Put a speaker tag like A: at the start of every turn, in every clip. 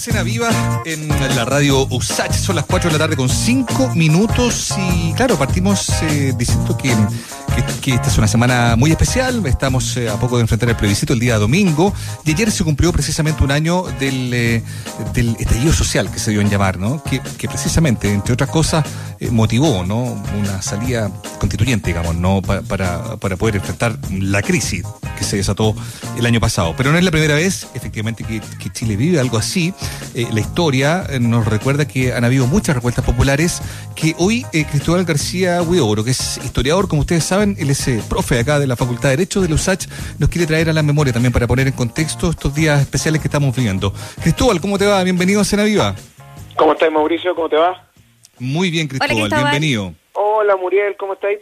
A: Cena Viva en la radio USACH. Son las 4 de la tarde con 5 minutos y claro, partimos eh, diciendo que, que, esta es una semana muy especial. Estamos eh, a poco de enfrentar el plebiscito el día domingo y ayer se cumplió precisamente un año del, eh, estallido social que se dio en llamar, ¿no? Que, precisamente, entre otras cosas, motivó, ¿no? Una salida constituyente, digamos, ¿no? para, para poder enfrentar la crisis que se desató el año pasado. Pero no es la primera vez, efectivamente, que, Chile vive algo así. Eh, la historia eh, nos recuerda que han habido muchas revueltas populares que hoy eh, Cristóbal García Huidobro, que es historiador, como ustedes saben, él es profe acá de la Facultad de Derecho de la USACH, nos quiere traer a la memoria también para poner en contexto estos días especiales que estamos viviendo. Cristóbal, ¿cómo te va? Bienvenido a Cena Viva.
B: ¿Cómo estás, Mauricio? ¿Cómo te va?
A: Muy bien, Cristóbal, bienvenido.
B: Hola, Muriel, ¿cómo estáis?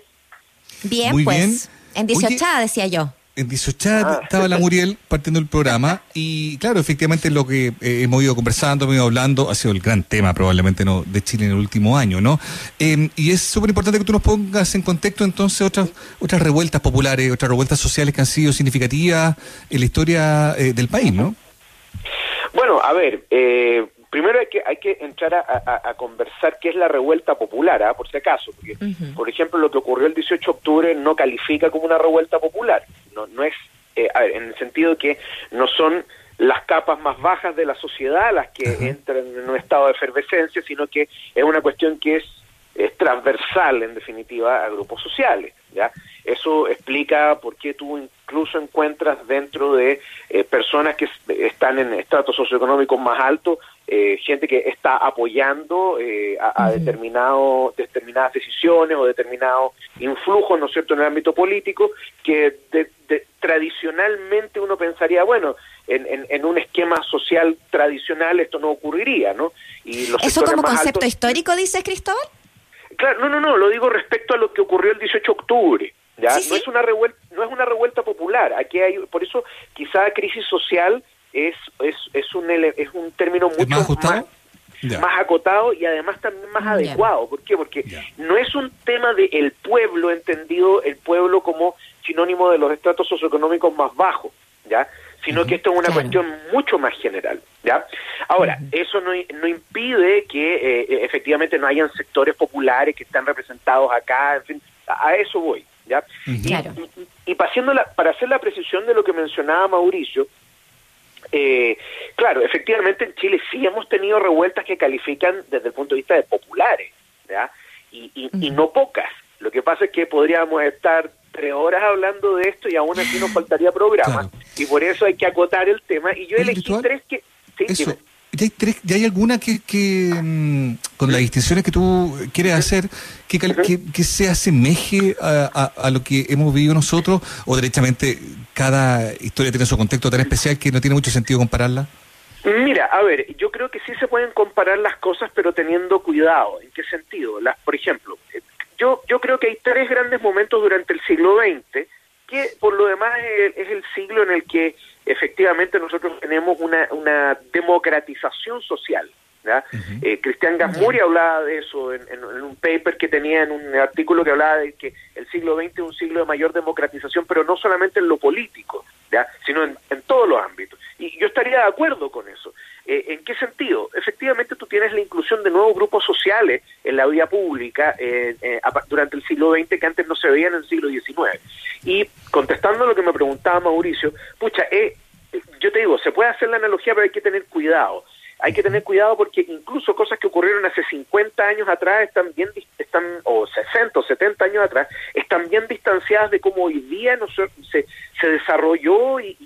C: Bien, Muy pues. Bien. En 18 decía yo
A: en 18 ah. estaba la Muriel partiendo el programa y claro, efectivamente lo que eh, hemos ido conversando, hemos ido hablando, ha sido el gran tema probablemente no de Chile en el último año, ¿no? Em, y es súper importante que tú nos pongas en contexto entonces otras otras revueltas populares, otras revueltas sociales que han sido significativas en la historia eh, del país, ¿no?
B: Bueno, a ver, eh, primero hay que hay que entrar a, conversar qué es la revuelta popular, ¿ah? por si acaso, porque por ejemplo lo que ocurrió el 18 de octubre no califica como una revuelta popular, no no es eh, en el sentido de que no son las capas más bajas de la sociedad las que entran en un estado de efervescencia, sino que es una cuestión que es, es transversal en definitiva a grupos sociales, ¿ya? Eso explica por qué tú incluso encuentras dentro de eh, personas que están en estratos socioeconómicos más altos, eh, gente que está apoyando eh, a, determinado, determinadas decisiones o determinados influjos, ¿no es cierto?, en el ámbito político, que tradicionalmente uno pensaría, bueno, en, en, un esquema social tradicional esto no ocurriría, ¿no?
C: Y los ¿Eso como concepto histórico, dice Cristóbal?
B: Claro, no, no, no, lo digo respecto a lo que ocurrió el 18 de octubre. ¿ya? no es una revuelta no es una revuelta popular aquí hay por eso quizá crisis social es es, es un es un término mucho más, más, acotado y además también más adecuado ¿por qué? porque no es un tema del el pueblo entendido el pueblo como sinónimo de los estratos socioeconómicos más bajos ya sino que esto es una cuestión mucho más general, ¿ya? Ahora, eso no, no impide que eh, efectivamente no hayan sectores populares que están representados acá, en fin, a eso voy, ¿ya? Y, para hacer la precisión de lo que mencionaba Mauricio, eh, claro, efectivamente en Chile sí hemos tenido revueltas que califican desde el punto de vista de populares, ¿ya? Y, no pocas. Lo que pasa es que podríamos estar tres horas hablando de esto y aún así nos faltaría programa. Y por eso hay que acotar el tema. Y yo elegí tres que... Sí,
A: ¿Ya hay, tres, ¿Ya hay alguna que, que mm, con las distinciones que tú quieres hacer, que, que, se asemeje a, a, lo que hemos vivido nosotros? ¿O derechamente cada historia tiene su contexto tan especial que no tiene mucho sentido compararla?
B: Mira, a ver, yo creo que sí se pueden comparar las cosas, pero teniendo cuidado. ¿En qué sentido? Las, por ejemplo, eh, yo, yo creo que hay tres grandes momentos durante el siglo XX que por lo demás es, el siglo en el que efectivamente nosotros tenemos una, una democratización social. Eh, Cristian Gasmuri hablaba de eso en, un paper que tenía en un artículo que hablaba de que el siglo XX es un siglo de mayor democratización, pero no solamente en lo político, ¿ya? sino en, en todos los ámbitos. Y yo estaría de acuerdo con eso. Eh, ¿En qué sentido? Efectivamente, tú tienes la inclusión de nuevos grupos sociales en la vida pública eh, eh, durante el siglo XX que antes no se veían en el siglo XIX. Y contestando lo que me preguntaba Mauricio, pucha, yo te digo, se puede hacer la analogía, pero hay que tener cuidado. Hay que tener cuidado porque incluso cosas que ocurrieron hace 50 años atrás están bien, están, o 60 o 70 años atrás, están bien distanciadas de cómo hoy día no se, se, desarrolló y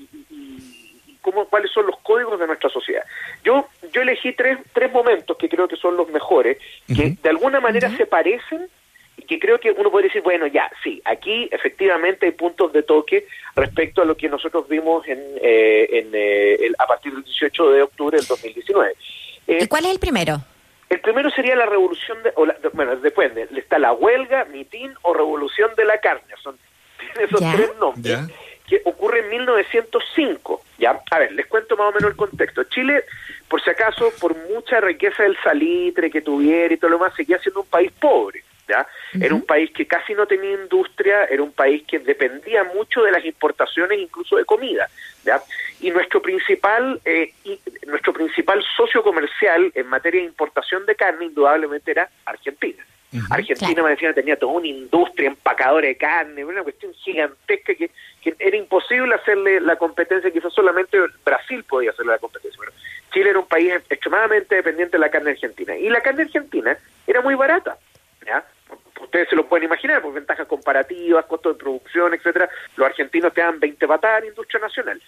B: cómo, cuáles son los códigos de nuestra sociedad. Yo, yo elegí tres, tres momentos que creo que son los mejores, que de alguna manera se parecen y que creo que uno puede decir, bueno, ya, sí, aquí efectivamente hay puntos de toque respecto a lo que nosotros vimos en, eh, en eh, a partir del 18 de octubre del 2019.
C: Eh, ¿Y cuál es el primero?
B: El primero sería la revolución, de, o bueno, depende, está la huelga, mitin o revolución de la carne, son esos tres nombres que ocurre en 1905. ¿ya? A ver, les cuento más o menos el contexto. Chile, por si acaso, por mucha riqueza del salitre que tuviera y todo lo demás, seguía siendo un país pobre. ¿ya? Era un país que casi no tenía industria, era un país que dependía mucho de las importaciones, incluso de comida. ¿ya? y nuestro principal eh, y nuestro principal socio comercial en materia de importación de carne indudablemente era Argentina. Argentina me decía tenía toda una industria empacadora de carne, una cuestión gigantesca que, era imposible hacerle la competencia, quizás solamente Brasil podía hacerle la competencia. Pero Chile era un país extremadamente dependiente de la carne argentina y la carne argentina era muy barata. ¿ya? ustedes se lo pueden imaginar, por ventajas comparativas, costos de producción, etcétera, los argentinos te dan 20 patadas en industria nacional.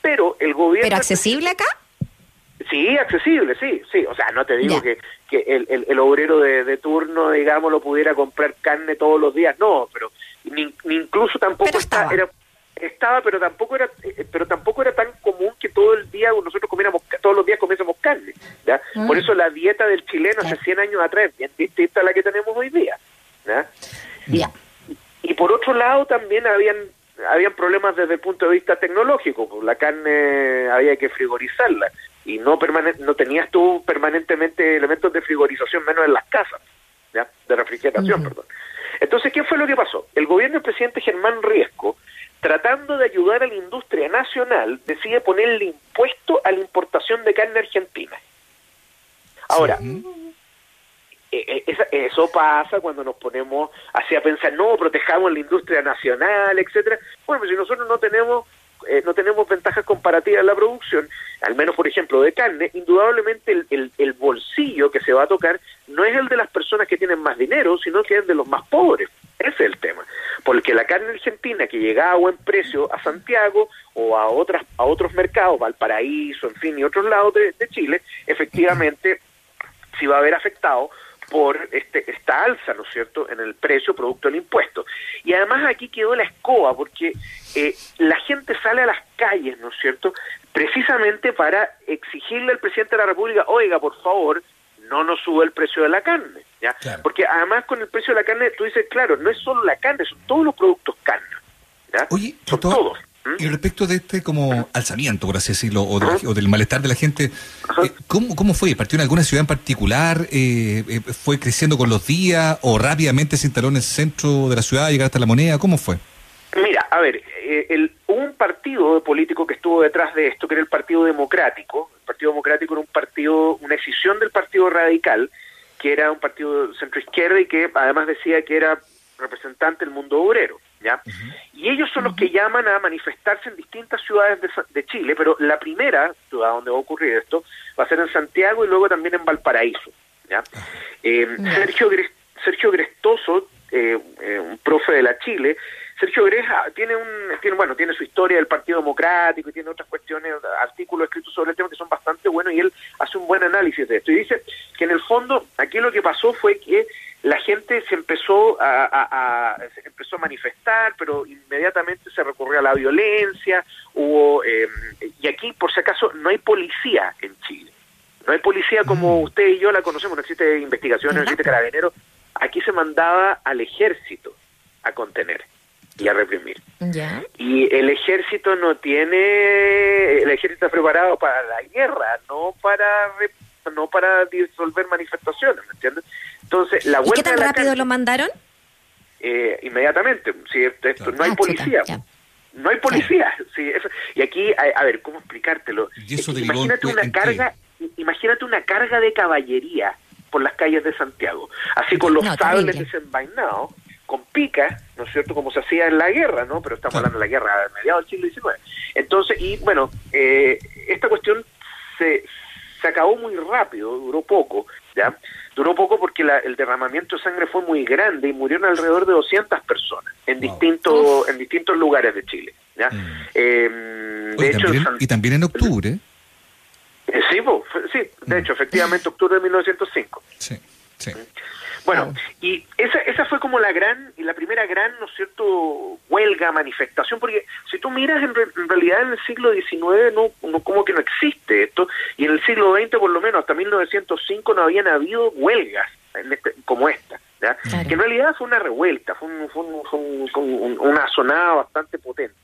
B: Pero el gobierno...
C: ¿Pero accesible acá?
B: Sí, accesible, sí, sí. O sea, no te digo que, que el, el, obrero de, turno, digamos, lo pudiera comprar carne todos los días, no, pero ni, incluso tampoco
C: estaba.
B: era estaba pero tampoco era eh, pero tampoco era tan común que todo el día nosotros comiéramos todos los días comiésemos carne ¿ya? Mm. por eso la dieta del chileno hace 100 años atrás es bien distinta a la que tenemos hoy día y, por otro lado también habían habían problemas desde el punto de vista tecnológico, pues la carne había que frigorizarla y no no tenías tú permanentemente elementos de frigorización menos en las casas, ¿ya? de refrigeración, perdón. Entonces, ¿qué fue lo que pasó? El gobierno del presidente Germán Riesco, tratando de ayudar a la industria nacional, decide ponerle impuesto a la importación de carne argentina. Ahora, eh, eh, eso pasa cuando nos ponemos así a pensar, no, protejamos la industria nacional, etcétera. Bueno, pues si nosotros no tenemos eh, no tenemos ventajas comparativas en la producción, al menos por ejemplo de carne, indudablemente el, el, bolsillo que se va a tocar no es el de las personas que tienen más dinero, sino que es de los más pobres. Ese es el tema. Porque la carne argentina que llega a buen precio a Santiago o a otras a otros mercados, Valparaíso, en fin, y otros lados de, de Chile, efectivamente sí va a haber afectado por este, esta alza, ¿no es cierto?, en el precio producto del impuesto. Y además aquí quedó la escoba, porque eh, la gente sale a las calles, ¿no es cierto?, precisamente para exigirle al presidente de la República, oiga, por favor, no nos sube el precio de la carne, ¿ya? Porque además con el precio de la carne, tú dices, claro, no es solo la carne, son todos los productos carne, ¿ya?
A: Oye, son todos. Y respecto de este como alzamiento, por así decirlo, o, del malestar de la gente, eh, ¿cómo, ¿cómo fue? ¿Partió en alguna ciudad en particular? Eh, eh, ¿Fue creciendo con los días o rápidamente se instaló en el centro de la ciudad, llegar hasta la moneda? ¿Cómo fue?
B: Mira, a ver, el, hubo un partido político que estuvo detrás de esto, que era el Partido Democrático. El Partido Democrático era un partido, una escisión del Partido Radical, que era un partido centro izquierda y que además decía que era representante del mundo obrero. ¿Ya? Y ellos son los que llaman a manifestarse en distintas ciudades de, Chile, pero la primera ciudad donde va a ocurrir esto va a ser en Santiago y luego también en Valparaíso, ¿ya? Eh, Sergio, Sergio Grestoso, eh, eh, un profe de la Chile, Sergio Greja tiene un tiene bueno tiene su historia del Partido Democrático y tiene otras cuestiones artículos escritos sobre el tema que son bastante buenos y él hace un buen análisis de esto. Y dice que en el fondo aquí lo que pasó fue que la gente se empezó a, empezó a manifestar, pero inmediatamente se recurrió a la violencia, hubo em, y aquí por si acaso no hay policía en Chile, no hay policía como mm. usted y yo la conocemos, no existe investigación, no existe carabinero, aquí se mandaba al ejército a contener y a reprimir. Y el ejército no tiene, el ejército está preparado para la guerra, no para no para disolver manifestaciones, ¿me entiendes? Entonces, la vuelta
C: ¿Y qué tan rápido lo mandaron?
B: Eh, inmediatamente. Si esto, no hay ah, policía. no hay policía. Sí, y aquí, a, ver, ¿cómo explicártelo? imagínate una carga, imagínate una carga de caballería por las calles de Santiago, así con los sables desenvainados, con picas, ¿no es cierto?, como se hacía en la guerra, ¿no? Pero estamos hablando de la guerra a mediados del siglo XIX. Entonces, y bueno, eh, esta cuestión se, se acabó muy rápido, duró poco, ¿ya? Duró poco porque el derramamiento de sangre fue muy grande y murieron alrededor de 200 personas en distintos en distintos lugares de Chile. ¿ya? Mm.
A: Em, de hecho, y también en octubre.
B: Eh, sí, sí, de hecho, efectivamente, octubre de 1905.
A: Sí, sí.
B: Mm. Bueno, y esa, esa fue como la gran, y la primera gran, ¿no es cierto?, huelga, manifestación, porque si tú miras en, realidad en el siglo XIX no, no, como que no existe esto, y en el siglo XX por lo menos hasta 1905 no habían habido huelgas este, como esta, que en realidad fue una revuelta, fue, un, fue, una sonada bastante potente.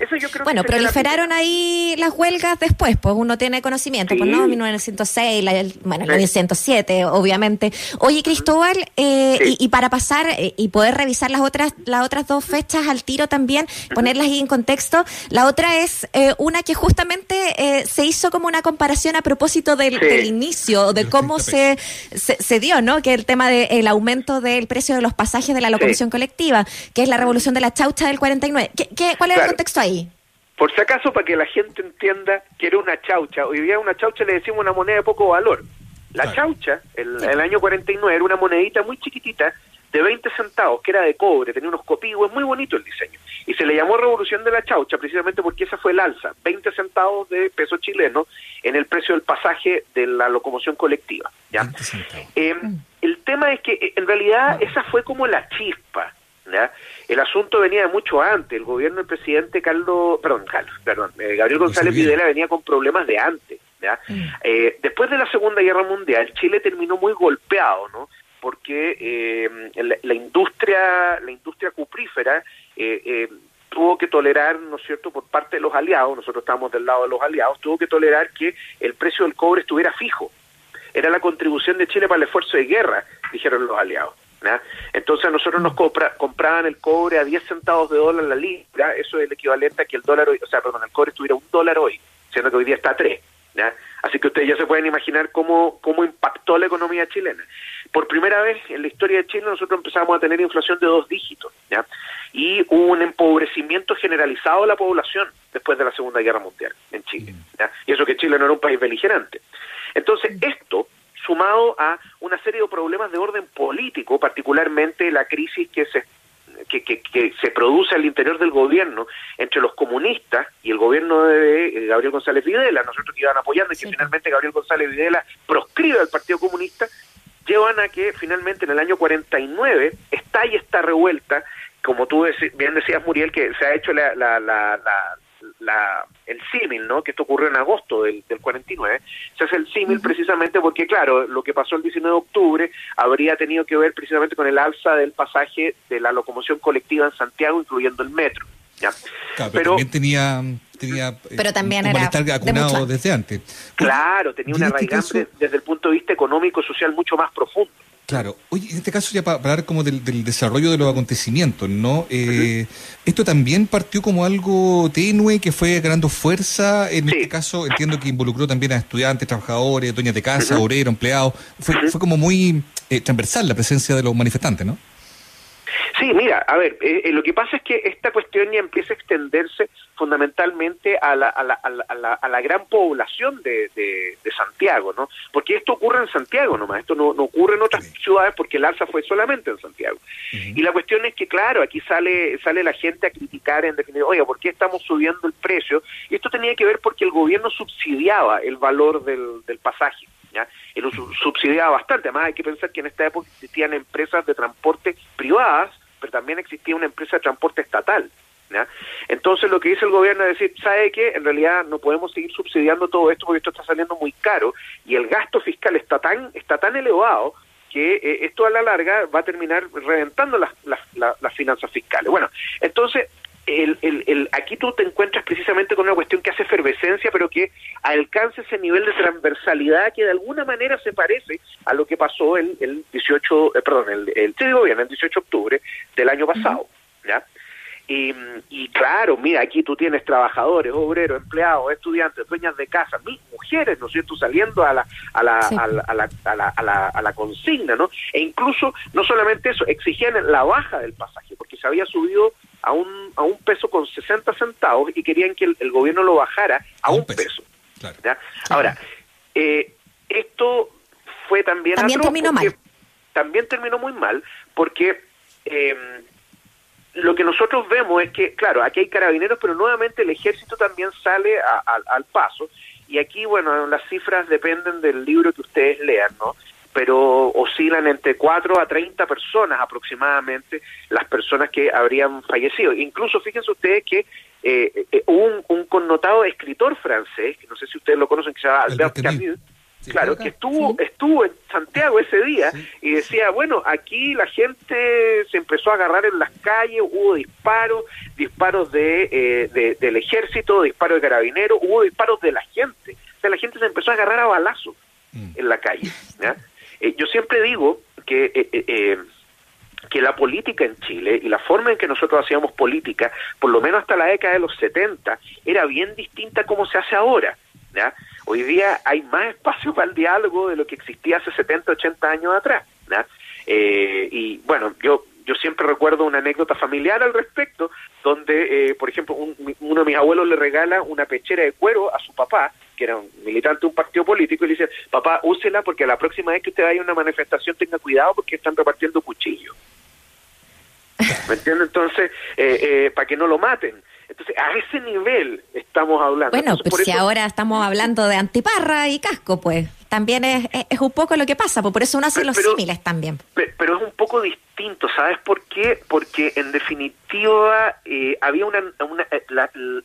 C: Eso yo creo bueno, proliferaron ahí las huelgas después, pues uno tiene conocimiento, pues no, 1906, la, bueno, la 1907, obviamente. Oye, Cristóbal, eh, y, para pasar eh, y poder revisar las otras las otras dos fechas al tiro también, ponerlas ahí en contexto, la otra es eh, una que justamente se hizo como una comparación a propósito del, inicio, de cómo se, se, dio, ¿no? Que el tema del aumento del precio de los pasajes de la locomoción colectiva, que es la revolución de la chaucha del 49. ¿Qué, qué, cuál era el contexto? Ahí?
B: Por si acaso, para que la gente entienda que era una chaucha, hoy día una chaucha le decimos una moneda de poco valor. La chaucha, el, el año 49, era una monedita muy chiquitita de 20 centavos, que era de cobre, tenía unos copigües, muy bonito el diseño. Y se le llamó Revolución de la Chaucha precisamente porque esa fue el alza, 20 centavos de peso chileno en el precio del pasaje de la locomoción colectiva. ¿ya? Eh, el tema es que eh, en realidad esa fue como la chispa. El asunto venía de mucho antes. El gobierno del presidente Carlos, perdón, Carlos, perdón, eh, Gabriel González Videla venía con problemas de antes. Mm. Eh, después de la Segunda Guerra Mundial, Chile terminó muy golpeado, ¿no? Porque eh, la, industria, la industria cuprífera tuvo que tolerar, ¿no es cierto?, por parte de los aliados, nosotros estábamos del lado de los aliados, tuvo que tolerar que el precio del cobre estuviera fijo. Era la contribución de Chile para el esfuerzo de guerra, dijeron los aliados. Entonces a nosotros nos compraban el cobre a 10 centavos de dólar la libra, eso es el equivalente a que el dólar hoy, o sea, perdón, el cobre estuviera un dólar hoy, siendo que hoy día está a 3. Así que ustedes ya se pueden imaginar cómo, cómo impactó la economía chilena. Por primera vez en la historia de Chile nosotros empezamos a tener inflación de dos dígitos, ¿ya? Y hubo un empobrecimiento generalizado de la población después de la Segunda Guerra Mundial en Chile, Y eso que Chile no era un país beligerante. Entonces, esto sumado a una serie de problemas de orden político, particularmente la crisis que se que, se produce al interior del gobierno entre los comunistas y el gobierno de eh, Gabriel González Videla, nosotros que iban apoyando y que finalmente Gabriel González Videla proscribe al Partido Comunista, llevan a que finalmente en el año 49 estalle esta revuelta, como tú bien decías, Muriel, que se ha hecho la, la, la, la, el símil, ¿no? Que esto ocurrió en agosto del, del 49, se hace el símil precisamente porque, claro, lo que pasó el 19 de octubre habría tenido que ver precisamente con el alza del pasaje de la locomoción colectiva en Santiago, incluyendo el metro. ¿ya?
A: pero, también tenía, tenía
C: eh, pero también era
A: acunado desde antes.
B: Claro, tenía una este raíz desde el punto de vista económico y social mucho más profundo.
A: Claro. Oye, en este caso ya para hablar como del, desarrollo de los acontecimientos, ¿no? Eh, esto también partió como algo tenue que fue ganando fuerza. En este caso entiendo que involucró también a estudiantes, trabajadores, dueñas de casa, obreros, empleados. Fue, fue como muy eh, transversal la presencia de los manifestantes, ¿no?
B: Sí, mira, a ver, eh, eh, lo que pasa es que esta cuestión ya empieza a extenderse fundamentalmente a la, a la, a la, a la gran población de, de, Santiago, ¿no? Porque esto ocurre en Santiago nomás, esto no, no ocurre en otras ciudades porque el alza fue solamente en Santiago. Y la cuestión es que, claro, aquí sale, sale la gente a criticar en definitiva, oiga, ¿por qué estamos subiendo el precio? Y esto tenía que ver porque el gobierno subsidiaba el valor del, del pasaje. ¿Ya? Y lo subsidiaba bastante. Además, hay que pensar que en esta época existían empresas de transporte privadas pero también existía una empresa de transporte estatal. Entonces lo que dice el gobierno es decir, ¿sabe qué? En realidad no podemos seguir subsidiando todo esto porque esto está saliendo muy caro y el gasto fiscal está tan, está tan elevado que eh, esto a la larga va a terminar reventando las, las, las finanzas fiscales. Bueno, entonces el, el, el, aquí tú te encuentras precisamente con una cuestión que hace efervescencia, pero que alcanza ese nivel de transversalidad que de alguna manera se parece a lo que pasó el, el 18, eh, perdón, el, el, te digo bien, el 18 de octubre del año pasado, ¿ya? Y, y, claro, mira, aquí tú tienes trabajadores, obreros, empleados, estudiantes, dueñas de casa, mujeres, ¿no es cierto?, saliendo a la, a la, a, la, a, la, a, la, a, la, consigna, ¿no? E incluso, no solamente eso, exigían la baja del pasaje, porque se había subido a un, a un peso con 60 centavos y querían que el, gobierno lo bajara a, un peso. Ahora, eh, esto fue también...
C: También terminó mal.
B: También terminó muy mal porque... Eh, lo que nosotros vemos es que, claro, aquí hay carabineros, pero nuevamente el ejército también sale al paso. Y aquí, bueno, las cifras dependen del libro que ustedes lean, ¿no? Pero oscilan entre 4 a 30 personas aproximadamente las personas que habrían fallecido. Incluso fíjense ustedes que eh, eh un, un, connotado escritor francés, que no sé si ustedes lo conocen, que se llama Albert Camus, claro, que estuvo, estuvo en Santiago ese día y decía, bueno, aquí la gente se empezó a agarrar en las calles, hubo disparos, disparos de, eh, del ejército, disparos de carabineros, hubo disparos de la gente. O sea, la gente se empezó a agarrar a balazos mm. en la calle. Eh, yo siempre digo que... Eh, que la política en Chile y la forma en que nosotros hacíamos política, por lo menos hasta la década de los 70, era bien distinta como se hace ahora. ¿ya? Hoy día hay más espacio para el diálogo de lo que existía hace 70, 80 años atrás. Eh, y bueno, yo yo siempre recuerdo una anécdota familiar al respecto, donde, eh, por ejemplo, uno de mis abuelos le regala una pechera de cuero a su papá, que era un militante de un partido político, y le dice, papá, úsela porque la próxima vez que usted vaya a una manifestación tenga cuidado porque están repartiendo cuchillos. ¿Me entiende? Entonces, eh, eh, para que no lo maten. Entonces, a ese nivel estamos hablando.
C: Bueno, pero si ahora estamos hablando de antiparra y casco, pues también es, es, un poco lo que pasa, pues por eso uno hace los símiles también.
B: Pero, es un poco distinto, ¿sabes por qué? Porque en definitiva eh, había una,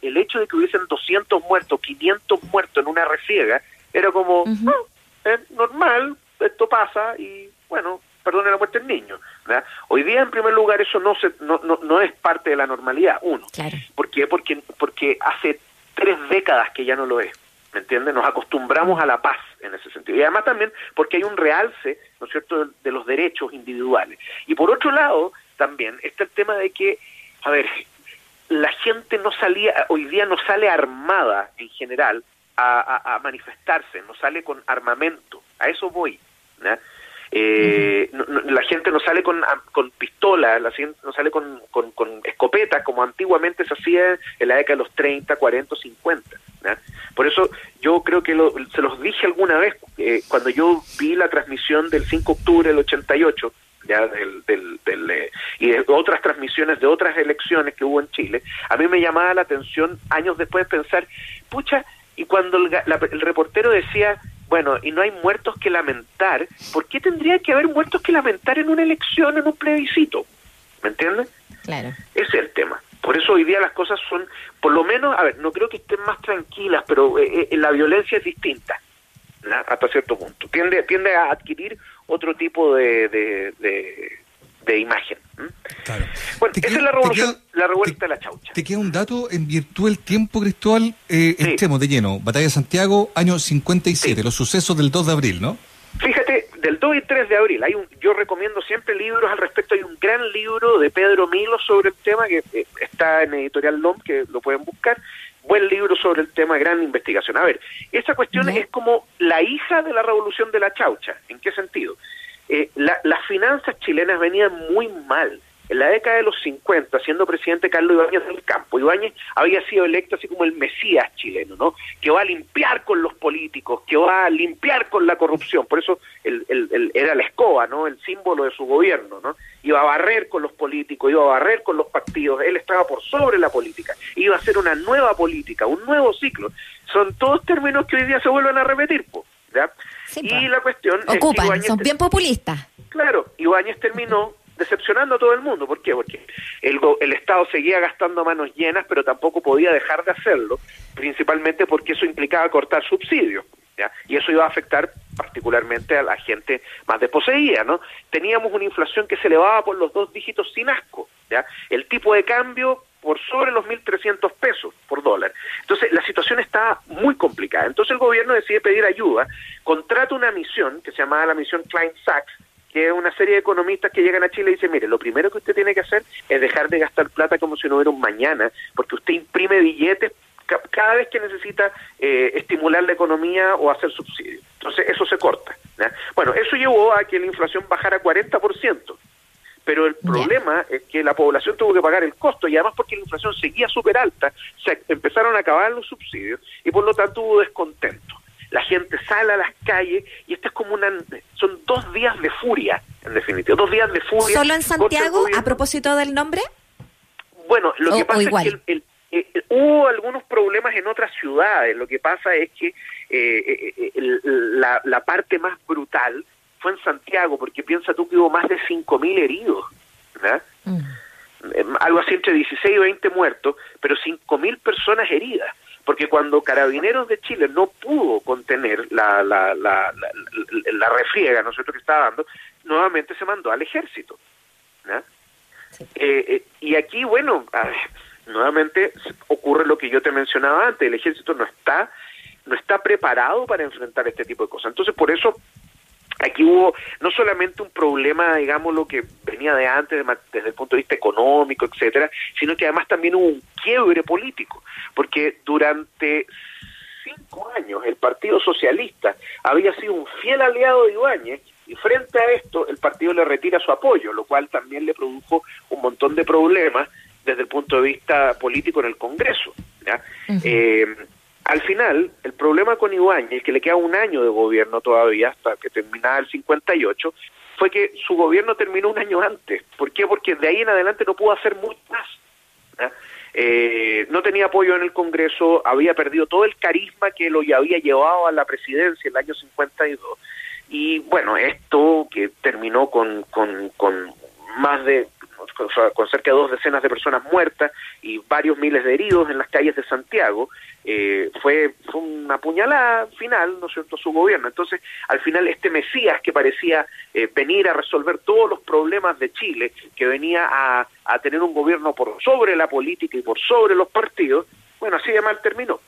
B: el hecho de que hubiesen 200 muertos, 500 muertos en una refriega, era como, ah, es normal, esto pasa y bueno, perdone la muerte del niño. Hoy día, en primer lugar, eso no, se, no, no, no es parte de la normalidad, uno. ¿Por qué? Porque, porque hace tres décadas que ya no lo es. ¿Me entiendes? Nos acostumbramos a la paz en ese sentido. Y además también porque hay un realce, ¿no es cierto?, de, los derechos individuales. Y por otro lado, también está el tema de que, a ver, la gente no salía, hoy día no sale armada en general a, a manifestarse, no sale con armamento. A eso voy. ¿no? Eh, la gente no sale con, con pistolas, la gente no sale con, con, escopetas como antiguamente se hacía en la década de los 30, 40, 50. Por eso yo creo que se los dije alguna vez, eh, cuando yo vi la transmisión del 5 de octubre del 88, ya del, del, eh, y de otras transmisiones de otras elecciones que hubo en Chile, a mí me llamaba la atención años después pensar, pucha, y cuando el, el reportero decía, bueno, y no hay muertos que lamentar, ¿por qué tendría que haber muertos que lamentar en una elección, en un plebiscito? ¿Me entiendes?
C: Claro.
B: Ese es el tema. Por eso hoy día las cosas son, por lo menos, a ver, no creo que estén más tranquilas, pero eh, eh, la violencia es distinta, hasta cierto punto. Tiende, tiende a adquirir otro tipo de, de imagen. Bueno, esa es la, revolución, la revuelta de la chaucha.
A: Te queda un dato en virtud del tiempo, Cristóbal, eh, entremos de lleno. Batalla de Santiago, año 57, los sucesos del 2 de abril, ¿no?
B: Fíjate, del 2 y 3 de abril, hay un, yo recomiendo siempre libros al respecto, hay un gran libro de Pedro Milo sobre el tema que eh, está en Editorial LOM, que lo pueden buscar, buen libro sobre el tema, gran investigación. A ver, esa cuestión es como la hija de la revolución de la chaucha, ¿en qué sentido? Eh, las finanzas chilenas venían muy mal. En la década de los 50, siendo presidente Carlos Ibáñez del Campo, Ibáñez había sido electo así como el Mesías chileno, ¿no? Que va a limpiar con los políticos, que va a limpiar con la corrupción. Por eso el, el, era la escoba, ¿no? El símbolo de su gobierno, ¿no? Iba a barrer con los políticos, iba a barrer con los partidos. Él estaba por sobre la política. Iba a hacer una nueva política, un nuevo ciclo. Son todos términos que hoy día se vuelven a repetir, ¿ya? y la cuestión
C: es son bien populistas.
B: Claro, Ibáñez terminó decepcionando a todo el mundo. ¿Por qué? Porque el, el Estado seguía gastando manos llenas, pero tampoco podía dejar de hacerlo, principalmente porque eso implicaba cortar subsidios. ¿ya? Y eso iba a afectar particularmente a la gente más desposeída. ¿no? Teníamos una inflación que se elevaba por los dos dígitos sin asco. ¿ya? El tipo de cambio por sobre los 1.300 pesos por dólar. Entonces, la situación está muy complicada. Entonces, el gobierno decide pedir ayuda, contrata una misión que se llamaba la misión Klein Sachs, que es una serie de economistas que llegan a Chile y dicen, mire, lo primero que usted tiene que hacer es dejar de gastar plata como si no hubiera un mañana, porque usted imprime billetes cada vez que necesita eh, estimular la economía o hacer subsidios. Entonces, eso se corta. Bueno, eso llevó a que la inflación bajara 40% pero el problema es que la población tuvo que pagar el costo y además porque la inflación seguía súper alta, se empezaron a acabar los subsidios y por lo tanto hubo descontento. La gente sale a las calles y esto es como una... son dos días de furia, en definitiva, dos días de furia.
C: ¿Solo en Santiago, a propósito del nombre?
B: Bueno, lo que pasa es que el, hubo algunos problemas en otras ciudades. Lo que pasa es que eh, eh, eh, la, la parte más brutal fue en Santiago, porque piensa tú que hubo más de 5.000 heridos, ¿verdad? Mm. Algo así entre 16 y 20 muertos, pero 5.000 personas heridas. porque cuando Carabineros de Chile no pudo contener la, la, la, la, refriega, ¿no que estaba dando, nuevamente se mandó al ejército. Eh, eh, y aquí, bueno, nuevamente ocurre lo que yo te mencionaba antes, el ejército no está no está preparado para enfrentar este tipo de cosas. Entonces, por eso aquí hubo no solamente un problema, digamos, lo que venía de antes desde el punto de vista económico, etcétera, sino que además también hubo un quiebre político, porque durante cinco años el Partido Socialista había sido un fiel aliado de Ibáñez y frente a esto el partido le retira su apoyo, lo cual también le produjo un montón de problemas desde el punto de vista político en el Congreso. ¿ya? eh, al final, el problema con Ibáñez, que le queda un año de gobierno todavía, hasta que terminaba el 58, fue que su gobierno terminó un año antes. ¿Por qué? Porque de ahí en adelante no pudo hacer mucho más. Eh, no tenía apoyo en el Congreso, había perdido todo el carisma que lo había llevado a la presidencia en el año 52. Y bueno, esto que terminó con, con, con más de con cerca de dos decenas de personas muertas y varios miles de heridos en las calles de Santiago, eh, fue, una puñalada final, ¿no es cierto?, su gobierno. Entonces, al final, este Mesías que parecía eh, venir a resolver todos los problemas de Chile, que venía a, a tener un gobierno por sobre la política y por sobre los partidos, bueno, así de mal terminó.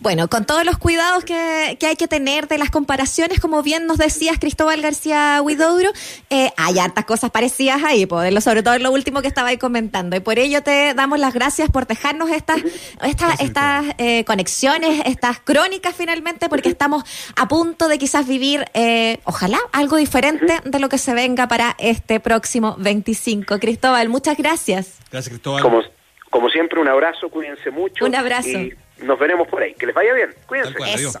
C: Bueno, con todos los cuidados que, que, hay que tener de las comparaciones, como bien nos decías Cristóbal García Huidobro, eh, hay hartas cosas parecidas ahí, poderlo, sobre todo en lo último que estaba ahí comentando. Y por ello te damos las gracias por dejarnos estas, estas, estas eh, conexiones, estas crónicas finalmente, porque estamos a punto de quizás vivir, eh, ojalá, algo diferente de lo que se venga para este próximo 25. Cristóbal, muchas gracias.
A: Gracias, Cristóbal.
B: Como, como siempre, un abrazo, cuídense mucho.
C: Un abrazo
B: nos veremos por ahí. Que les vaya bien. Cuídense.
C: Eso.